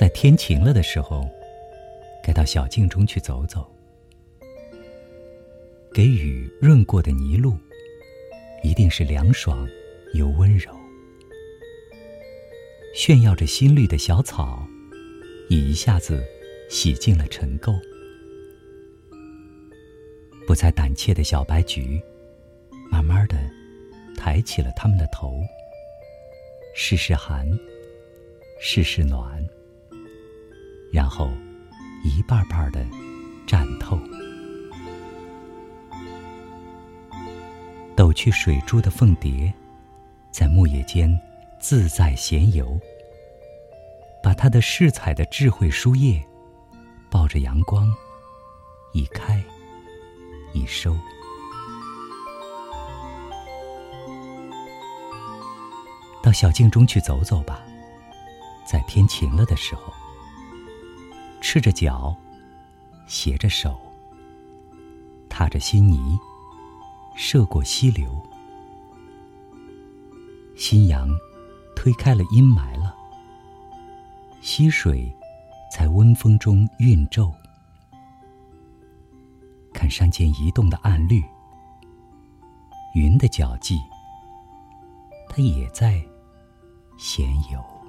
在天晴了的时候，该到小径中去走走，给雨润过的泥路，一定是凉爽又温柔。炫耀着新绿的小草，已一下子洗净了尘垢。不再胆怯的小白菊，慢慢的抬起了它们的头，试试寒，试试暖，然后一瓣瓣的绽透。抖去水珠的凤蝶，在牧野间自在闲游，把它的饰彩的智慧书页，抱着阳光，一开。一收，到小径中去走走吧，在天晴了的时候，赤着脚，携着手，踏着新泥，涉过溪流，新阳推开了阴霾了，溪水在温风中晕皱。看山间移动的暗绿，云的脚迹，它也在闲游。